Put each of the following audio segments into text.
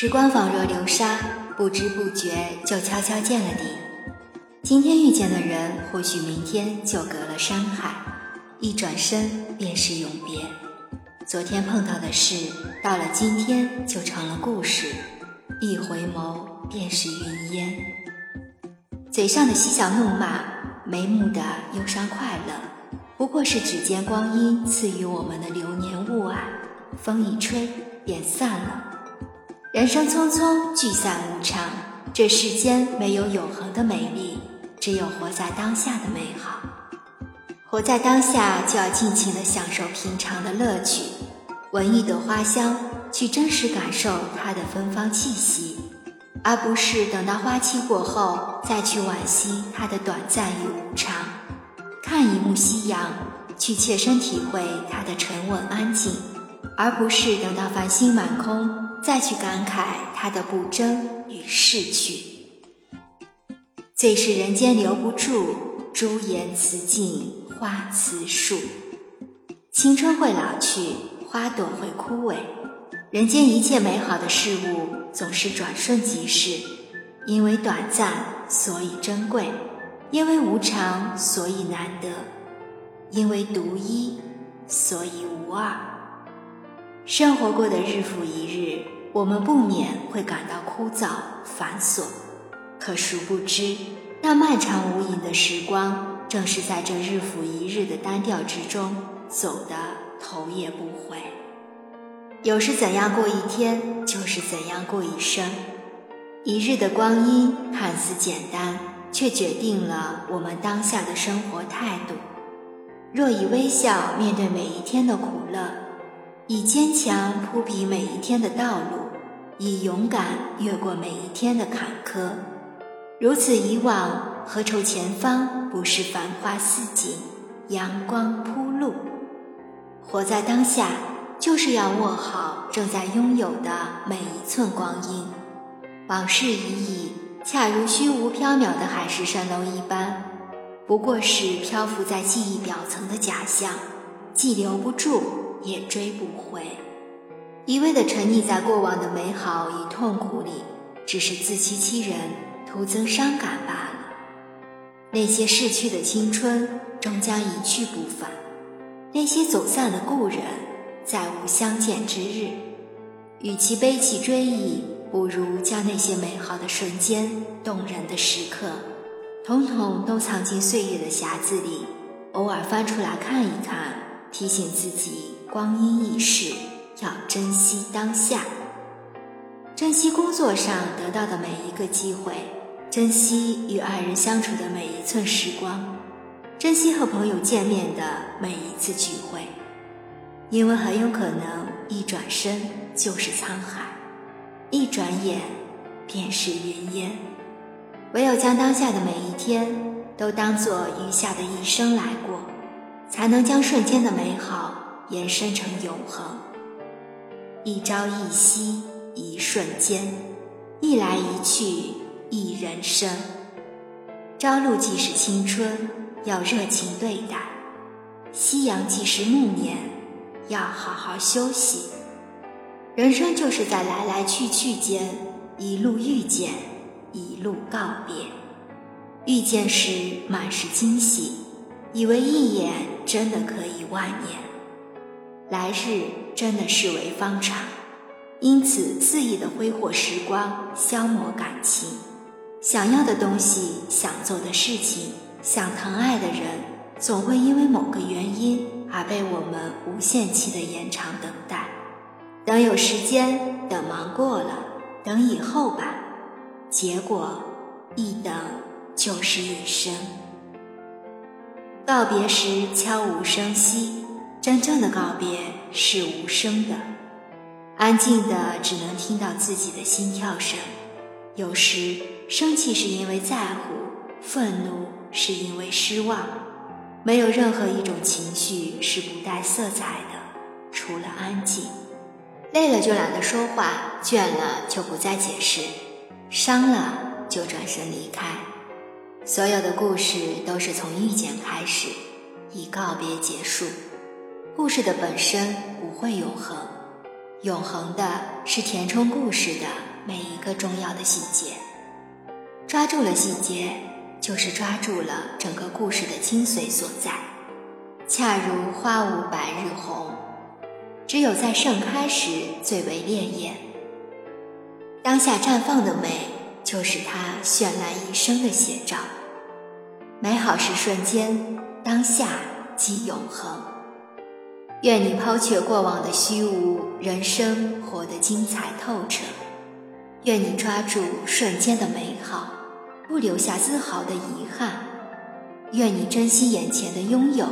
时光仿若流沙，不知不觉就悄悄见了底。今天遇见的人，或许明天就隔了山海，一转身便是永别。昨天碰到的事，到了今天就成了故事，一回眸便是云烟。嘴上的嬉笑怒骂，眉目的忧伤快乐，不过是指尖光阴赐予我们的流年雾霭，风一吹便散了。人生匆匆，聚散无常。这世间没有永恒的美丽，只有活在当下的美好。活在当下，就要尽情的享受平常的乐趣，闻一朵花香，去真实感受它的芬芳气息，而不是等到花期过后再去惋惜它的短暂与无常。看一幕夕阳，去切身体会它的沉稳安静，而不是等到繁星满空。再去感慨他的不争与逝去，最是人间留不住，朱颜辞尽花辞树。青春会老去，花朵会枯萎，人间一切美好的事物总是转瞬即逝，因为短暂，所以珍贵；因为无常，所以难得；因为独一，所以无二。生活过的日复一日，我们不免会感到枯燥繁琐，可殊不知，那漫长无垠的时光，正是在这日复一日的单调之中走得头也不回。有时怎样过一天，就是怎样过一生。一日的光阴看似简单，却决定了我们当下的生活态度。若以微笑面对每一天的苦乐。以坚强铺平每一天的道路，以勇敢越过每一天的坎坷。如此以往，何愁前方不是繁花似锦，阳光铺路？活在当下，就是要握好正在拥有的每一寸光阴。往事已矣，恰如虚无缥缈的海市蜃楼一般，不过是漂浮在记忆表层的假象，既留不住。也追不回，一味的沉溺在过往的美好与痛苦里，只是自欺欺人，徒增伤感罢了。那些逝去的青春终将一去不返，那些走散的故人再无相见之日。与其悲泣追忆，不如将那些美好的瞬间、动人的时刻，统统都藏进岁月的匣子里，偶尔翻出来看一看，提醒自己。光阴易逝，要珍惜当下，珍惜工作上得到的每一个机会，珍惜与爱人相处的每一寸时光，珍惜和朋友见面的每一次聚会，因为很有可能一转身就是沧海，一转眼便是云烟。唯有将当下的每一天都当做余下的一生来过，才能将瞬间的美好。延伸成永恒，一朝一夕，一瞬间，一来一去，一人生。朝露即是青春，要热情对待；夕阳即是暮年，要好好休息。人生就是在来来去去间，一路遇见，一路告别。遇见时满是惊喜，以为一眼真的可以万年。来日真的视为方长，因此肆意的挥霍时光，消磨感情。想要的东西，想做的事情，想疼爱的人，总会因为某个原因而被我们无限期的延长等待。等有时间，等忙过了，等以后吧。结果一等就是一生。告别时悄无声息。真正的告别是无声的，安静的，只能听到自己的心跳声。有时生气是因为在乎，愤怒是因为失望，没有任何一种情绪是不带色彩的，除了安静。累了就懒得说话，倦了就不再解释，伤了就转身离开。所有的故事都是从遇见开始，以告别结束。故事的本身不会永恒，永恒的是填充故事的每一个重要的细节。抓住了细节，就是抓住了整个故事的精髓所在。恰如花无百日红，只有在盛开时最为烈焰。当下绽放的美，就是它绚烂一生的写照。美好是瞬间，当下即永恒。愿你抛却过往的虚无，人生活得精彩透彻。愿你抓住瞬间的美好。不留下丝毫的遗憾，愿你珍惜眼前的拥有，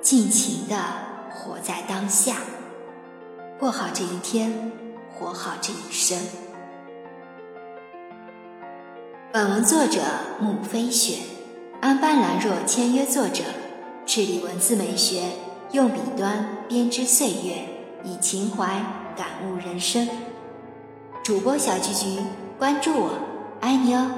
尽情的活在当下，过好这一天，活好这一生。本文作者木飞雪，安班兰若签约作者，致力文字美学，用笔端编织岁月，以情怀感悟人生。主播小菊菊，关注我，爱你哦。